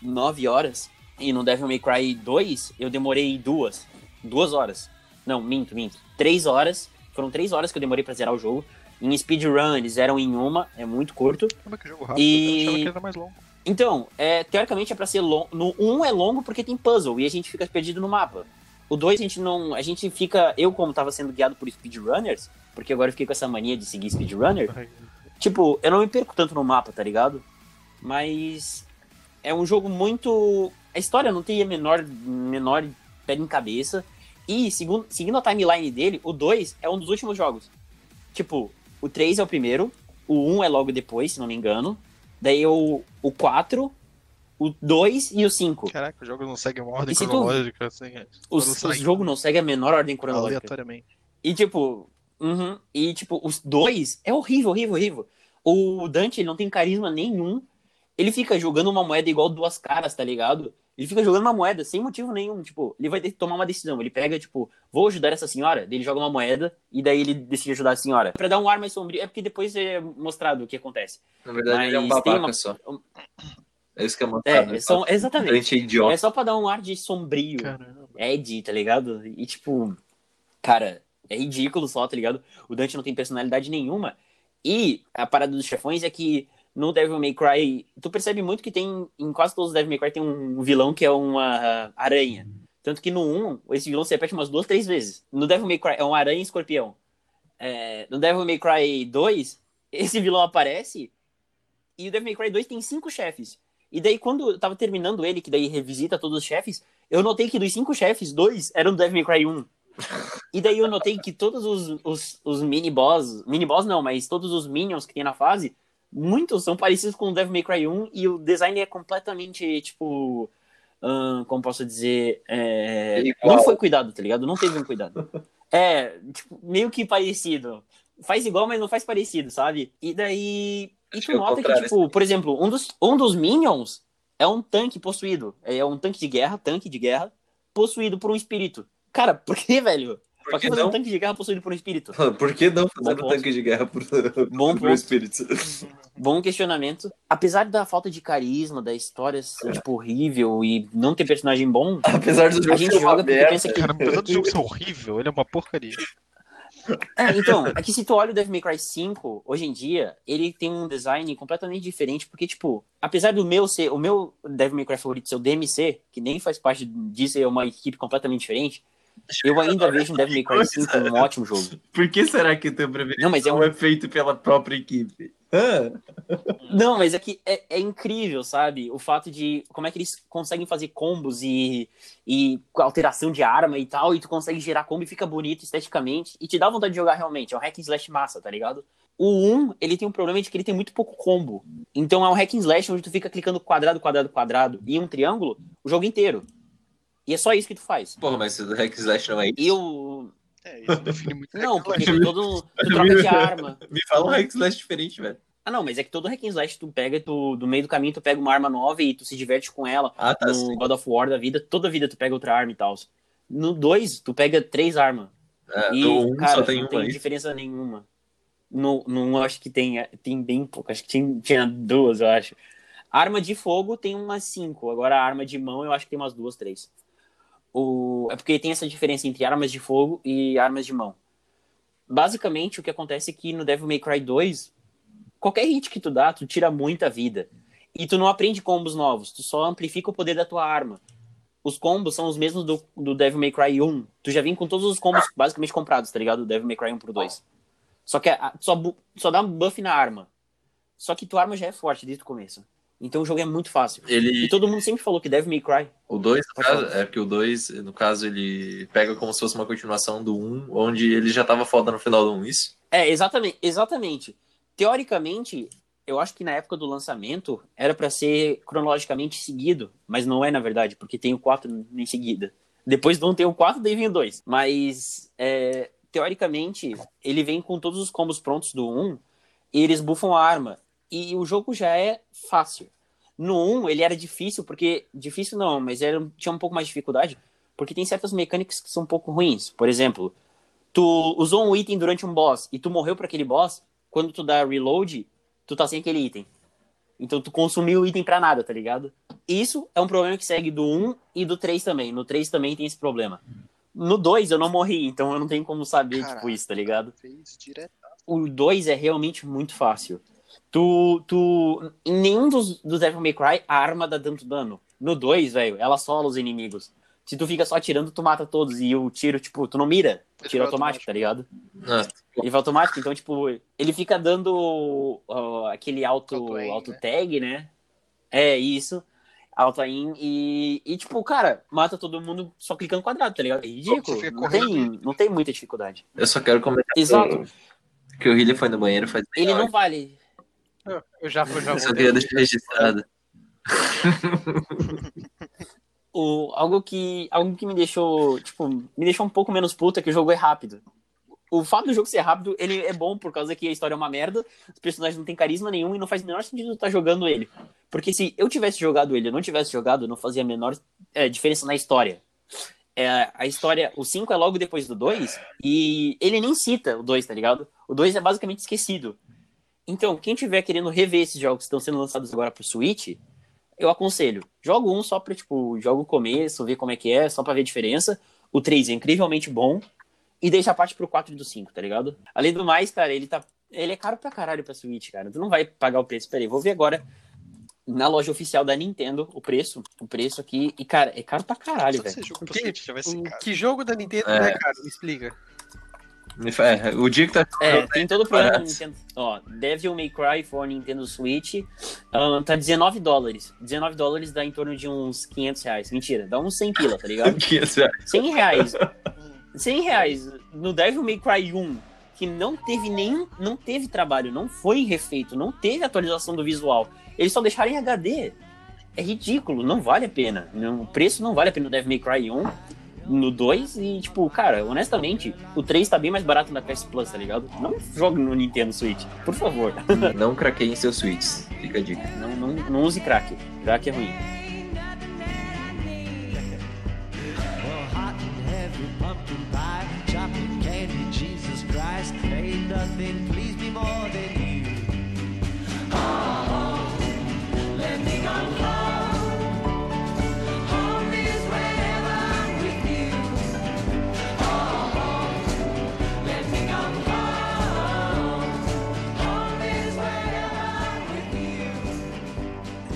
9 horas. E no Devil May Cry 2, eu demorei duas. Duas horas. Não, minto, minto. Três horas. Foram três horas que eu demorei pra zerar o jogo. Em speedrun, eles eram em uma. É muito curto. Como é que jogo rápido? E- Eu achava que era mais longo. Então, é, teoricamente é pra ser longo. No 1 é longo porque tem puzzle e a gente fica perdido no mapa. O 2 a gente não. A gente fica. Eu, como tava sendo guiado por speedrunners, porque agora eu fiquei com essa mania de seguir speedrunner, Ai, tipo, eu não me perco tanto no mapa, tá ligado? Mas é um jogo muito. A história não tem a menor, menor pé em cabeça. E segundo, seguindo a timeline dele, o 2 é um dos últimos jogos. Tipo, o 3 é o primeiro, o 1 é logo depois, se não me engano. Daí o, o 4, o 2 e o 5. Caraca, o jogo não segue uma ordem E se tu- cronológica, assim. é. O, quando sai o jogo não segue a menor ordem cronológica. Aleatoriamente. E tipo, uhum, e tipo, os dois é horrível, horrível, horrível. O Dante ele não tem carisma nenhum. Ele fica jogando uma moeda igual duas caras, tá ligado? Ele fica jogando uma moeda sem motivo nenhum. Tipo, ele vai ter que tomar uma decisão. Ele pega, tipo, vou ajudar essa senhora. Daí ele joga uma moeda e daí ele decide ajudar a senhora. Pra dar um ar mais sombrio. É porque depois é mostrado o que acontece. Na verdade, ele é um Mas babaca uma- só. É isso que é mostrado. É, são, exatamente. Idiota. É só pra dar um ar de sombrio. Caramba. Ed, tá ligado? E tipo, cara, é ridículo só, tá ligado? O Dante não tem personalidade nenhuma. E a parada dos chefões é que no Devil May Cry, tu percebe muito que tem, em quase todos os Devil May Cry tem um vilão que é uma aranha. Tanto que no 1, esse vilão se repete umas duas, três vezes. No Devil May Cry é um aranha e escorpião. É, no Devil May Cry 2, esse vilão aparece e o Devil May Cry 2 tem cinco chefes. E daí, quando eu tava terminando ele, que daí revisita todos os chefes, eu notei que dos cinco chefes, dois eram do Devil May Cry 1. E daí eu notei que todos os, os, os mini-boss, mini-boss não, mas todos os minions que tem na fase, muitos são parecidos com o Devil May Cry 1 e o design é completamente, tipo, ahn, como posso dizer, é, não foi cuidado, tá ligado? Não teve um cuidado. É, tipo, meio que parecido. faz igual, mas não faz parecido, sabe? E daí. E Acho tu é nota que, tipo, por exemplo, um dos, um dos Minions é um tanque possuído. É um tanque de guerra, tanque de guerra, possuído por um espírito. Cara, por que, velho? Por Pra que que fazer um não? tanque de guerra possuído por um espírito? Por que não fazer Bom um tanque de guerra por, Bom por ponto. espíritos? Bom questionamento. Apesar da falta de carisma, da história ser, tipo, horrível e não ter personagem bom, Apesar do jogo a gente joga porque pensa que. Cara, apesar do jogo ser horrível, ele é uma porcaria. É, então, é que se tu olha o Devil May Cry 5, hoje em dia, ele tem um design completamente diferente, porque, tipo, apesar do meu ser, o meu Devil May Cry favorito ser o DMC, que nem faz parte disso, é uma equipe completamente diferente, eu ainda vejo um Devil May Cry 5 um ótimo jogo. Por que será que o teu preferido Não, mas é um- é feito pela própria equipe? Hã? Não, mas é que é, é incrível, sabe? O fato de como é que eles conseguem fazer combos e, e com alteração de arma e tal, e tu consegue gerar combo e fica bonito esteticamente, e te dá vontade de jogar realmente. É um hack and slash massa, tá ligado? O 1, ele tem um problema de que ele tem muito pouco combo. Então é um hack and slash onde tu fica clicando quadrado, quadrado, quadrado e um triângulo o jogo inteiro. E é só isso que tu faz. Porra, mas o Hack Slash não é isso. E o. É, isso define muito Não, porque slash. todo. Tu troca de arma. Me fala um Hack Slash diferente, velho. Ah, não, mas é que todo hack and slash tu pega, tu, do meio do caminho tu pega uma arma nova e tu se diverte com ela. Ah, tá. no sim. God of War da vida, toda vida tu pega outra arma e tal. No 2, tu pega três armas. É, e, no um cara, só tem não uma tem aí. diferença nenhuma. No, no um, eu acho que tem, é, tem bem pouco. Acho que tinha, tinha duas, eu acho. Arma de fogo tem umas cinco. Agora a arma de mão eu acho que tem umas duas, três. O, é porque tem essa diferença entre armas de fogo e armas de mão. Basicamente, o que acontece é que no Devil May Cry 2, qualquer hit que tu dá, tu tira muita vida. E tu não aprende combos novos, tu só amplifica o poder da tua arma. Os combos são os mesmos do, do Devil May Cry 1. Tu já vem com todos os combos basicamente comprados, tá ligado? Do Devil May Cry 1 pro 2. Só que a- só, só dá um buff na arma. Só que tua arma já é forte desde o começo. Então o jogo é muito fácil. Ele, E todo mundo sempre falou que Devil May Cry. o 2, no Pode caso, falar. é porque o 2, no caso, ele pega como se fosse uma continuação do 1, onde ele já tava foda no final do 1, isso? É, exatamente, exatamente. Teoricamente, eu acho que na época do lançamento era pra ser cronologicamente seguido, mas não é na verdade, porque tem o 4 em seguida. Depois do 1 tem o 4, daí vem o 2. Mas, é, teoricamente, ele vem com todos os combos prontos do 1 e eles buffam a arma. E o jogo já é fácil. No 1, ele era difícil, porque. Difícil não, mas era, tinha um pouco mais de dificuldade, porque tem certas mecânicas que são um pouco ruins. Por exemplo, tu usou um item durante um boss e tu morreu para aquele boss, quando tu dá reload, tu tá sem aquele item. Então tu consumiu o item pra nada, tá ligado? Isso é um problema que segue do 1 e do 3 também. No 3 também tem esse problema. No 2 eu não morri, então eu não tenho como saber, tipo, Caraca. isso, tá ligado? O 2 é realmente muito fácil. Tu, tu, em nenhum dos, dos Devil May Cry, a arma dá tanto dano. No 2, velho, ela sola os inimigos. Se tu fica só atirando, tu mata todos. E o tiro, tipo, tu não mira. Ele Tiro automático, tá ligado? Ah, Ele vai automático, então, tipo, ele fica dando ó, aquele auto, Auto aim, auto né? tag, né? É, isso. Auto aim e, e, tipo, cara, mata todo mundo só clicando quadrado, tá ligado? É ridículo. Não tem, não tem muita dificuldade. eu só quero comentar Exato. que o Hilly foi no banheiro faz meia Ele não vale. Eu, já, eu já Eu só vou. queria deixar registrado. O, algo, que, algo que me deixou, tipo, me deixou um pouco menos puta é que o jogo é rápido. O fato do jogo ser rápido, ele é bom por causa que a história é uma merda, os personagens não têm carisma nenhum e não faz o menor sentido estar jogando ele. Porque se eu tivesse jogado ele e eu não tivesse jogado, não fazia a menor é, diferença na história. É, a história, o 5 é logo depois do 2 e ele nem cita o 2, tá ligado? O 2 é basicamente esquecido. Então, quem tiver querendo rever esses jogos que estão sendo lançados agora pro Switch, eu aconselho. Joga um só pra, tipo, joga o começo, ver como é que é, só pra ver a diferença. O 3 é incrivelmente bom. E deixa a parte pro 4 e do 5, tá ligado? Além do mais, cara, ele tá. Ele é caro pra caralho pra Switch, cara. Tu não vai pagar o preço. Peraí, vou ver agora na loja oficial da Nintendo o preço. O preço aqui. E, cara, é caro pra caralho, velho. jogo que-. Que jogo da Nintendo É. é caro? Me explica. É, o dia que tá. É, tem todo o problema Parece. Nintendo. Ó, Devil May Cry for Nintendo Switch tá 19 dólares. 19 dólares dá em torno de uns 500 reais. Mentira, dá uns 100 pila, tá ligado? 500 reais. 100 reais. 100 reais no Devil May Cry 1, que não teve nenhum. Não teve trabalho, não foi refeito, não teve atualização do visual. Eles só deixaram em HD. É ridículo, não vale a pena. O preço não vale a pena no Devil May Cry 1. No 2 e, tipo, cara, honestamente, o 3 tá bem mais barato na PS Plus, tá ligado? Não jogue no Nintendo Switch, por favor. Não craqueiem seus suítes. Fica a dica. Não, não, não use crack. Crack é ruim. Ain't nothing me more than you.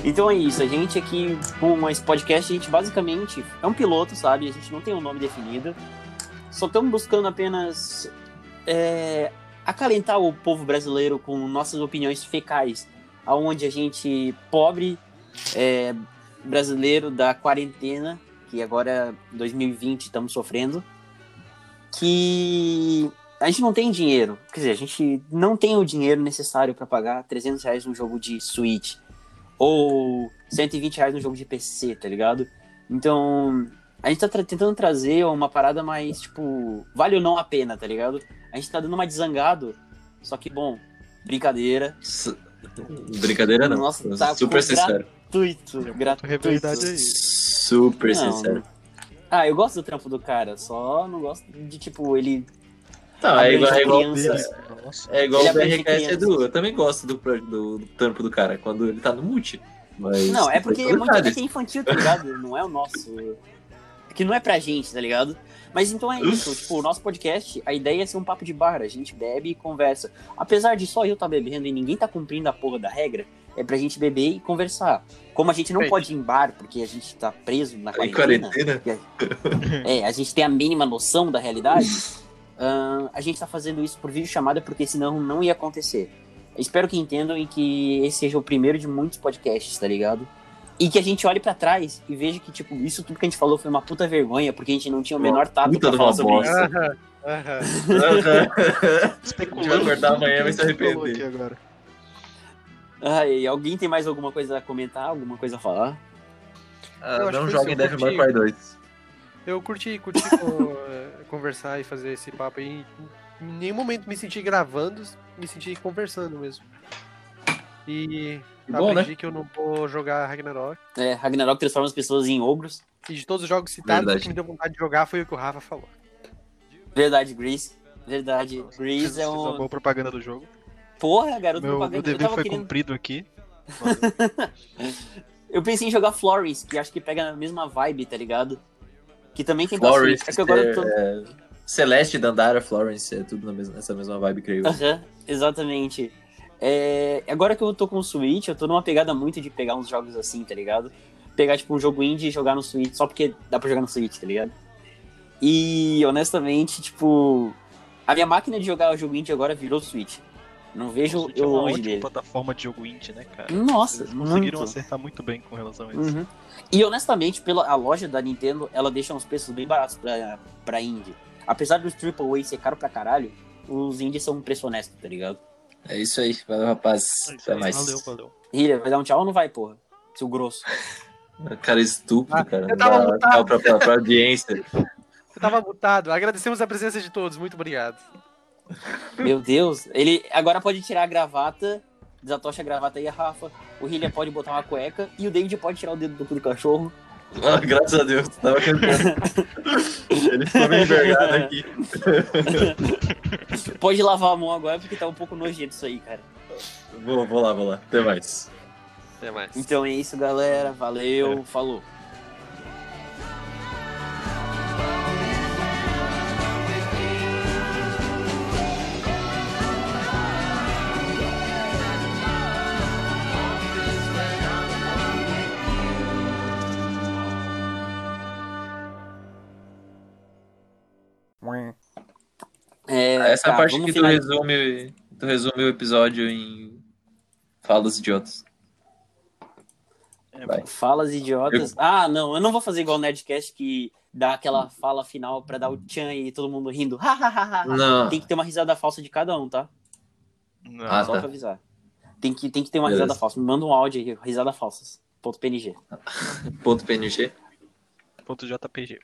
Então é isso, a gente aqui com esse podcast, a gente basicamente é um piloto, sabe? A gente não tem um nome definido. Só estamos buscando apenas é, acalentar o povo brasileiro com nossas opiniões fecais, aonde a gente, pobre é, brasileiro da quarentena, que agora 2020 estamos sofrendo, que a gente não tem dinheiro. Quer dizer, a gente não tem o dinheiro necessário para pagar 300 reais num jogo de Switch ou 120 reais no jogo de PC, tá ligado? Então, a gente tá tra- tentando trazer uma parada mais, tipo, vale ou não a pena, tá ligado? A gente tá dando uma desangado, só que, bom, brincadeira, S- Brincadeira não. Nossa, tá Super sincero. gratuito, gratuito. Rivalidade aí. Super Não, sincero. Ah, eu gosto do trampo do cara, só não gosto de, tipo, ele... Não, é igual, é igual, é igual o BRKS. Edu. Eu também gosto do, do, do trampo do cara, quando ele tá no multi. Mas Não, é porque é muito. HQ infantil, tá ligado? Não é o nosso. É que não é pra gente, tá ligado? Mas então é isso, tipo, o nosso podcast, a ideia é ser um papo de bar, a gente bebe e conversa. Apesar de só eu tá bebendo e ninguém tá cumprindo a porra da regra, é pra gente beber e conversar. Como a gente não pode ir em bar, porque a gente tá preso na Em quarentena, quarentena? é, a gente tem a mínima noção da realidade, ahn, a gente tá fazendo isso por videochamada porque senão não ia acontecer. Espero que entendam e que esse seja o primeiro de muitos podcasts, tá ligado? E que a gente olhe pra trás e veja que, tipo, isso tudo que a gente falou foi uma puta vergonha, porque a gente não tinha o menor tato puta pra falar sobre bosta. isso. Aham, aham. A gente Especulando. vai acordar amanhã e vai se arrepender. agora. Ai, alguém tem mais alguma coisa a comentar, alguma coisa a falar? Ah, não joguem Devil. May Cry 2. Eu curti, curti eh, conversar e fazer esse papo aí. Em nenhum momento me senti gravando, me senti conversando mesmo. E Bom, né? aprendi que eu não vou jogar Ragnarok. É, Ragnarok transforma as pessoas em ogros. E de todos os jogos citados, Verdade. o que me deu vontade de jogar foi o que o Rafa falou. Verdade, Grease. Verdade. Grease Fiz, é um. boa propaganda do jogo. Porra, garoto Meu, meu propaganda. Eu dever tava foi querendo. cumprido aqui. Eu pensei em jogar Florence, que acho que pega a mesma vibe, tá ligado? Que também tem pra Florence, Switch. É que agora tô. é, Celeste, Dandara, Florence, é tudo mesma, nessa mesma vibe, creio. eu. Aham, exatamente. É, agora que eu tô com o Switch, eu tô numa pegada muito de pegar uns jogos assim, tá ligado? Pegar, tipo, um jogo indie e jogar no Switch, só porque dá pra jogar no Switch, tá ligado? E, honestamente, tipo, a minha máquina de jogar o jogo indie agora virou Switch. Não vejo Switch é eu uma longe dele. plataforma de jogo indie, né, cara? Nossa, Eles conseguiram muito. acertar muito bem com relação a isso. Uhum. E honestamente, pela a loja da Nintendo, ela deixa uns preços bem baratos pra, pra indie. Apesar dos AAA ser caro pra caralho, os indies são um preço honesto, tá ligado? É isso aí, valeu, rapaz. É Até aí, mais. Valeu, valeu. Hilha, vai dar um tchau ou não vai, porra? Seu grosso. Cara estúpido, Ah, cara. eu tava Dá- mutado. pra, pra, pra audiência. Eu tava mutado. Agradecemos a presença de todos. Muito obrigado. Meu Deus. Ele agora pode tirar a gravata, desatocha a gravata aí, a Rafa. O Hilha pode botar uma cueca e o David pode tirar o dedo do cu do cachorro. Ah, graças a Deus, tava cantando. Ele ficou meio envergado aqui. Pode lavar a mão agora porque tá um pouco nojento isso aí, cara. Vou, vou lá, vou lá. Até mais. Até mais. Então é isso, galera. Valeu, falou. É, Essa tá, parte que tu resume, tu resume o episódio em falas idiotas. É, Vai. Falas idiotas. Ah, não, eu não vou fazer igual o Nerdcast que dá aquela fala final pra dar o tchan e todo mundo rindo. Ha, ha, ha, ha. Não. Tem que ter uma risada falsa de cada um, tá? Não, Ah, Só tá. pra avisar. Tem que, tem que ter uma Beleza. risada falsa. Me manda um áudio aí, risada falsas. Ponto PNG. Ponto PNG. ponto JPG.